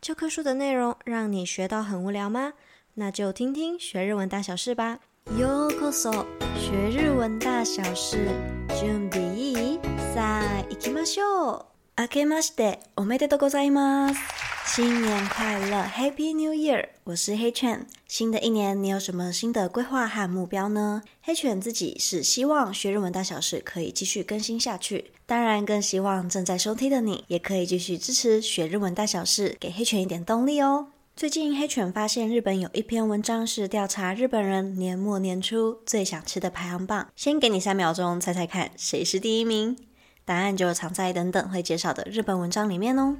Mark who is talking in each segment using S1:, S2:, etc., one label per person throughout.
S1: 这棵树的内容让你学到很无聊吗？那就听听学日文大小事吧。Yokoso，学日文大小事。準備、さあ、行きましょう。明けましておめでとうございます。新年快乐，Happy New Year！我是黑犬。新的一年，你有什么新的规划和目标呢？黑犬自己是希望学日文大小事可以继续更新下去。当然，更希望正在收听的你也可以继续支持学日文大小事，给黑犬一点动力哦。最近黑犬发现日本有一篇文章是调查日本人年末年初最想吃的排行榜，先给你三秒钟猜猜看谁是第一名，答案就藏在等等会介绍的日本文章里面哦。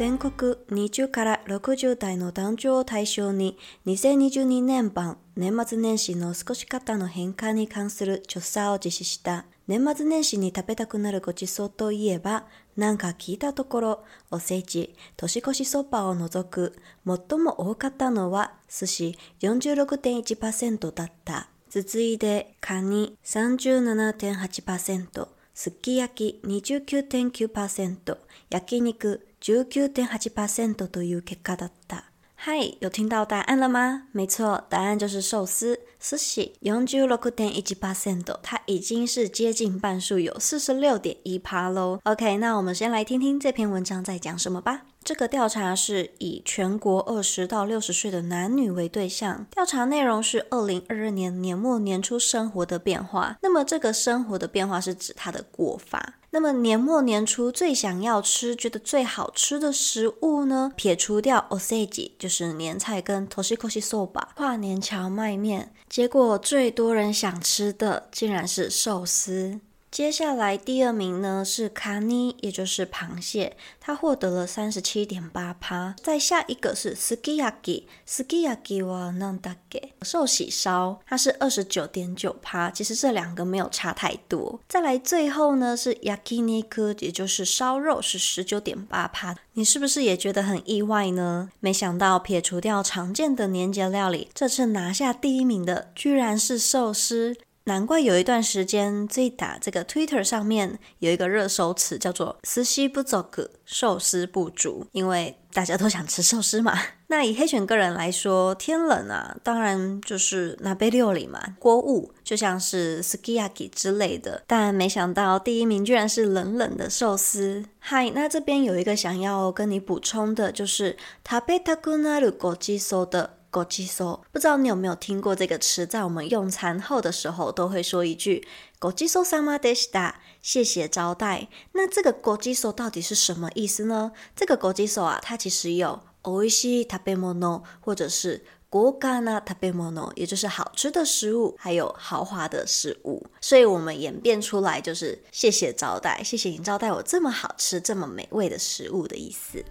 S1: 全国20から60代の男女を対象に2022年版年末年始の过ごし方の変化に关する调查を実施した。年末年始に食べたくなるごちそうといえば、なんか闻いたところ、おせち、年越しそばを除く、最も多かったのは寿司46.1%だった。続いて、カニ37.8%、すき焼き29.9%、焼肉19.8%という结果だった。嗨，有听到答案了吗？没错，答案就是寿司。寿司46.1%，它已经是接近半数，有四十六点一趴喽。OK，那我们先来听听这篇文章在讲什么吧。这个调查是以全国二十到六十岁的男女为对象，调查内容是二零二二年年末年初生活的变化。那么这个生活的变化是指他的过法。 那么年末年初最想要吃、觉得最好吃的食物呢？撇除掉おせち，就是年菜跟年越しそば跨年蕎麦面，结果最多人想吃的竟然是寿司。 接下来第二名呢是卡尼，也就是螃蟹，它获得了三十七点八趴。再下一个是すき焼き，すき焼きはなんだっけ？寿喜烧，它是二十九点九趴。其实这两个没有差太多。再来最后呢是焼肉，也就是烧肉，是十九点八趴。你是不是也觉得很意外呢？没想到撇除掉常见的年节料理，这次拿下第一名的居然是寿司。 难怪有一段时间，最打这个 Twitter 上面有一个热搜词叫做“寿司不足”，寿司不足，因为大家都想吃寿司嘛。那以黑犬个人来说，天冷啊，当然就是锅料理嘛，锅物，就像是 Sukiyaki 之类的。但没想到第一名居然是冷冷的寿司。嗨，那这边有一个想要跟你补充的，就是食べたくなるごちそう的。 ごちそう，不知道你有没有听过这个词？在我们用餐后的时候，都会说一句“ごちそうさまでした”，谢谢招待。那这个ごちそう到底是什么意思呢？这个ごちそう啊，它其实有おいしい食べ物，或者是豪华な食べ物，也就是好吃的食物，还有豪华的食物。所以我们演变出来就是“谢谢招待”，谢谢你招待我这么好吃、这么美味的食物的意思。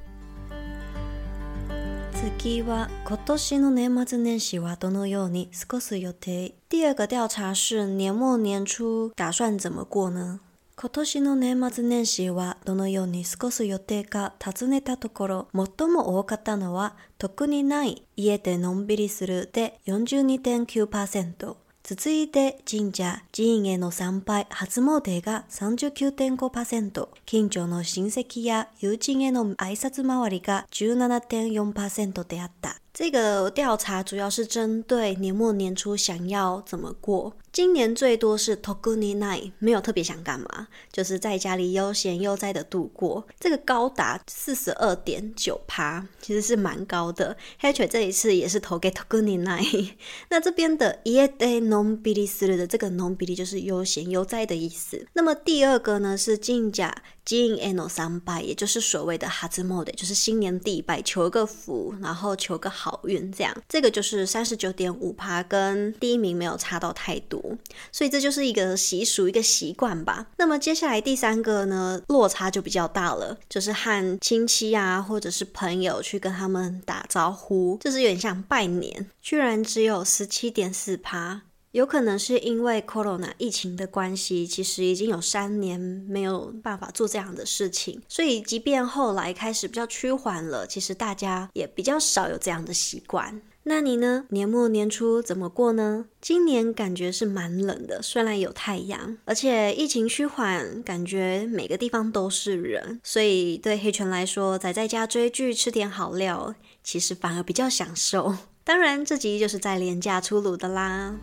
S1: 次は今年の年末年始はどのように過ごす予定？第二个调查是年末年初打算怎么过呢？今年の年末年始はどのように過ごす予定か尋ねたところ、最も多かったのは特にない、家でのんびりするで42.9%。続いて神社、寺院への参拝、初詣が39.5%、近所の親戚や友人への挨拶回りが17.4%であった。这个调查主要是针对年末年初想要怎么过。今年最多是特にない，没有特别想干嘛，就是在家里悠闲悠哉的度过。这个高达四十二点九趴，其实是蛮高的。黑犬这一次也是投给特にない。那这边的家でのんびりする的这个のんびり就是悠闲悠哉的意思。那么第二个呢是神社寺院への参拝，也就是所谓的初诣，就是新年祭拜，求个福，然后求个好运，这样。这个就是三十九点五趴，跟第一名没有差到太多。 所以这就是一个习俗，一个习惯吧。那么接下来第三个呢，落差就比较大了，就是和亲戚啊，或者是朋友去跟他们打招呼，就是有点像拜年，居然只有十七点四趴。有可能是因为 Corona 疫情的关系，其实已经有三年没有办法做这样的事情，所以即便后来开始比较趋缓了，其实大家也比较少有这样的习惯。那你呢？年末年初怎么过呢？今年感觉是蛮冷的，虽然有太阳，而且疫情趋缓，感觉每个地方都是人，所以对黑犬来说，宅在家追剧、吃点好料，其实反而比较享受。当然，这集就是在连假出炉的啦。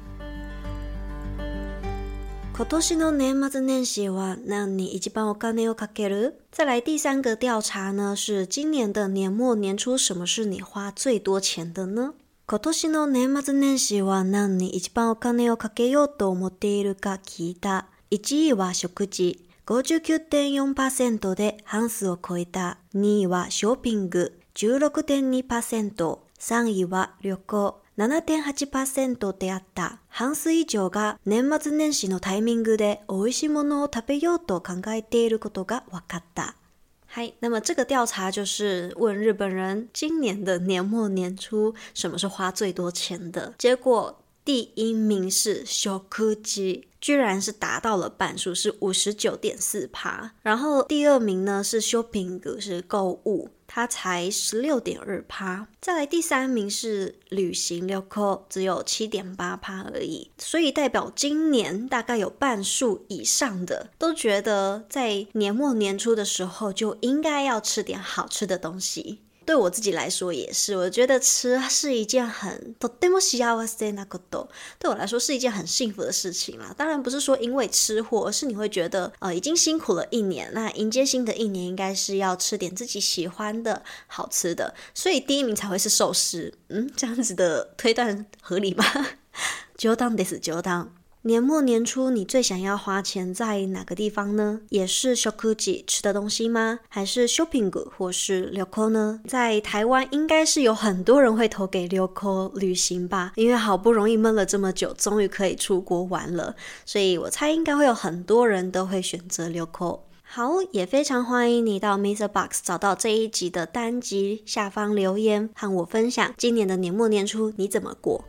S1: 今年の年末年始は何に一番お金をかける？再来第三个调查呢，是今年的年末年初，什么是你花最多钱的呢？ 今年の年末年始は何に一番お金をかけようと思っているか闻いた。1位は食事59.4%で半数を超えた。2位はショッピング16.2%。3位は旅行7.8%であった。半数以上が年末年始のタイミングで美味しいものを食べようと考えていることが分かった。嗨，那么这个调查就是问日本人今年的年末年初什么是花最多钱的？结果第一名是食事，居然是达到了半数，是五十九点四趴。然后第二名呢是ショッピング，是购物。 它才十六点二趴，再来第三名是旅行，六扣只有七点八趴而已，所以代表今年大概有半数以上的都觉得在年末年初的时候就应该要吃点好吃的东西。对我自己来说也是，我觉得吃是一件很とても幸せなこと，对我来说是一件很幸福的事情啦。当然不是说因为吃货，而是你会觉得呃已经辛苦了一年，那迎接新的一年应该是要吃点自己喜欢的好吃的，所以第一名才会是寿司。嗯，这样子的推断合理吗？冗谈です，冗谈。 年末年初，你最想要花钱在哪个地方呢？也是食事吃的东西吗？还是 shopping 或是旅行呢？在台湾，应该是有很多人会投给旅行旅行吧，因为好不容易闷了这么久，终于可以出国玩了，所以我猜应该会有很多人都会选择旅行。好，也非常欢迎你到 Mr. Box 找到这一集的单集下方留言，和我分享今年的年末年初你怎么过。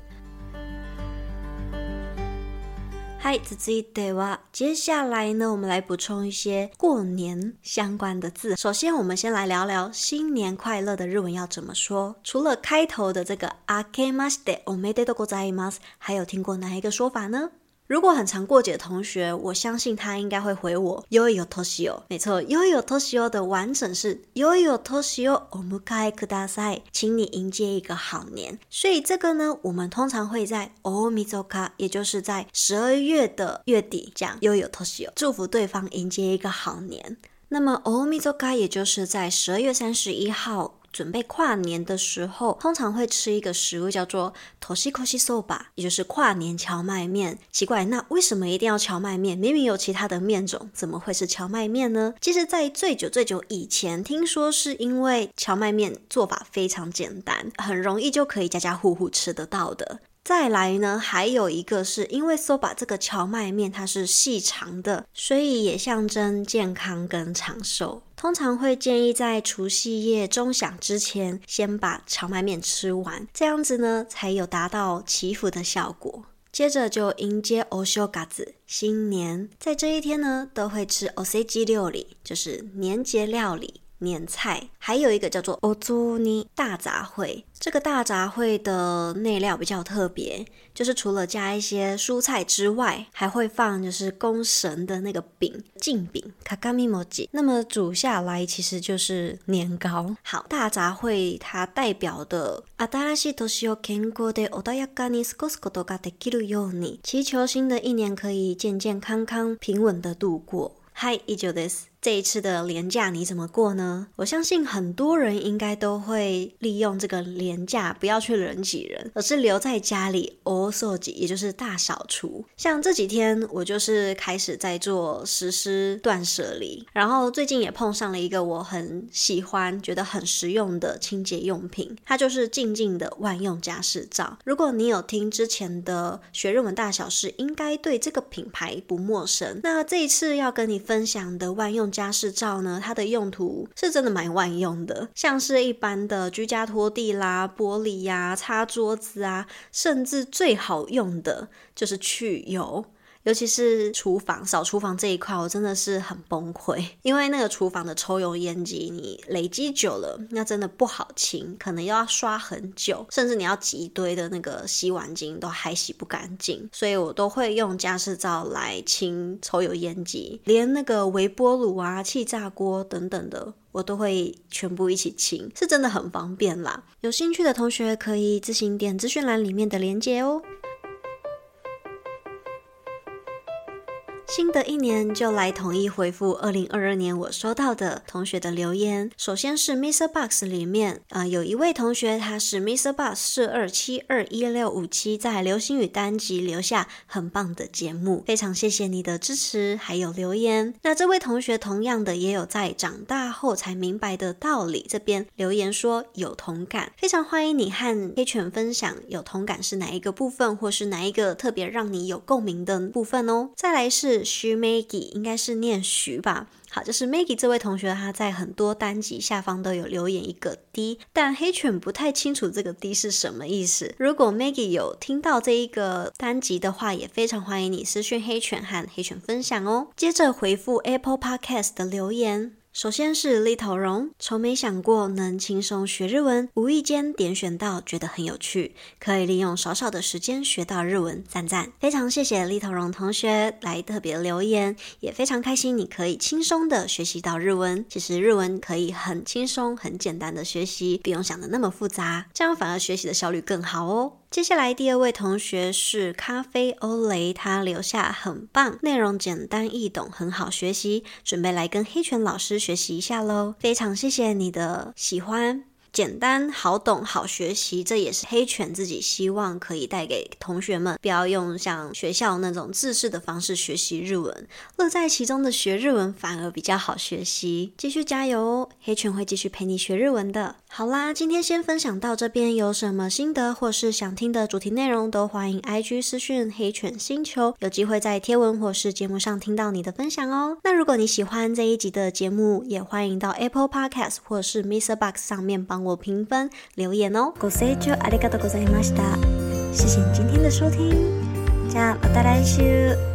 S1: 嗨，子子得哇！接下来呢，我们来补充一些过年相关的字。首先，我们先来聊聊新年快乐的日文要怎么说。除了开头的这个あけましておめでとうございます，还有听过哪一个说法呢？如果很常过节的同学，我相信他应该会回我良いお年を。没错，良いお年を的完整是良いお年をお迎えください，请你迎接一个好年。所以这个呢，我们通常会在大晦日，也就是在十二月的月底讲良いお年を，祝福对方迎接一个好年。那么大晦日也就是在十二月三十一号。 准备跨年的时候，通常会吃一个食物叫做“年越しそば”，也就是跨年蕎麦面。奇怪，那为什么一定要蕎麦面？明明有其他的面种，怎么会是蕎麦面呢？其实，在最久最久以前，听说是因为蕎麦面做法非常简单，很容易就可以家家户户吃得到的。 再来呢，还有一个是因为 soba 这个蕎麦面它是细长的，所以也象征健康跟长寿。通常会建议在除夕夜钟响之前，先把蕎麦面吃完，这样子呢才有达到祈福的效果。接着就迎接お正月新年，在这一天呢都会吃おせち料理，就是年节料理。 年菜，还有一个叫做お雑煮大杂烩。这个大杂烩的内料比较特别，就是除了加一些蔬菜之外，还会放就是供神的那个饼，镜饼镜饼。那么煮下来其实就是年糕。好，大杂烩它代表的新しい年を健康で穏やかに过ごすことができるように，祈求新的一年可以健健康康、平稳的度过。嗨，以上です。 这一次的廉价你怎么过呢？我相信很多人应该都会利用这个廉价，不要去人挤人，而是留在家里大扫除，也就是大扫除。像这几天我就是开始在做实施断舍离，然后最近也碰上了一个我很喜欢、觉得很实用的清洁用品，它就是静静的万用家事皂。如果你有听之前的学日文大小事，应该对这个品牌不陌生。那这一次要跟你分享的万用家事皂呢，它的用途是真的蛮万用的，像是一般的居家拖地啦、玻璃呀、擦桌子啊，甚至最好用的就是去油。尤其是厨房扫厨房这一块，我真的是很崩溃，因为那个厨房的抽油烟机，你累积久了，那真的不好清，可能要刷很久，甚至你要挤一堆的那个洗碗精都还洗不干净，所以我都会用加湿皂来清抽油烟机，连那个微波炉啊、气炸锅等等的。我都会全部一起清，是真的很方便啦。有兴趣的同学可以自行点资讯栏里面的链接哦。新的一年就来统一回复二零二二年我收到的同学的留言。首先是 MixerBox 里面，呃，有一位同学他是 MixerBox 四二七二一六五七，在流星雨单集留下很棒的节目，非常谢谢你的支持还有留言。那这位同学同样的也有在长大后才明白的道理这边留言说有同感，非常欢迎你和黑犬分享有同感是哪一个部分，或是哪一个特别让你有共鸣的部分哦。再来是。徐 Maggie 应该是念徐吧，好，就是 Maggie 这位同学，他在很多单集下方都有留言一个 D，但黑犬不太清楚这个 D 是什么意思。如果 Maggie 有听到这一个单集的话，也非常欢迎你私讯黑犬和黑犬分享哦。接着回复 Apple Podcast 的留言。首先是立头蓉，从没想过能轻松学日文，无意间点选到，觉得很有趣，可以利用少少的时间学到日文，赞赞！非常谢谢立头蓉同学来特别留言，也非常开心你可以轻松的学习到日文。其实日文可以很轻松、很简单的学习，不用想的那么复杂，这样反而学习的效率更好哦。接下来第二位同学是咖啡欧蕾，他留下很棒，内容简单易懂，很好学习，准备来跟黑犬老师学习一下喽。非常谢谢你的喜欢。简单好懂好学习，这也是黑犬自己希望可以带给同学们，不要用像学校那种自式的方式学习日文，乐在其中的学日文反而比较好学习。继续加油哦，黑犬会继续陪你学日文的。好啦，今天先分享到这边，有什么心得或是想听的主题内容，都欢迎 IG 私讯黑犬星球，有机会在贴文或是节目上听到你的分享哦。那如果你喜欢这一集的节目，也欢迎到 Apple Podcast 或是 MixerBox 上面帮我评分留言哦。ご清聴ありがとうございました。谢谢你今天的收听，じゃあまた来周。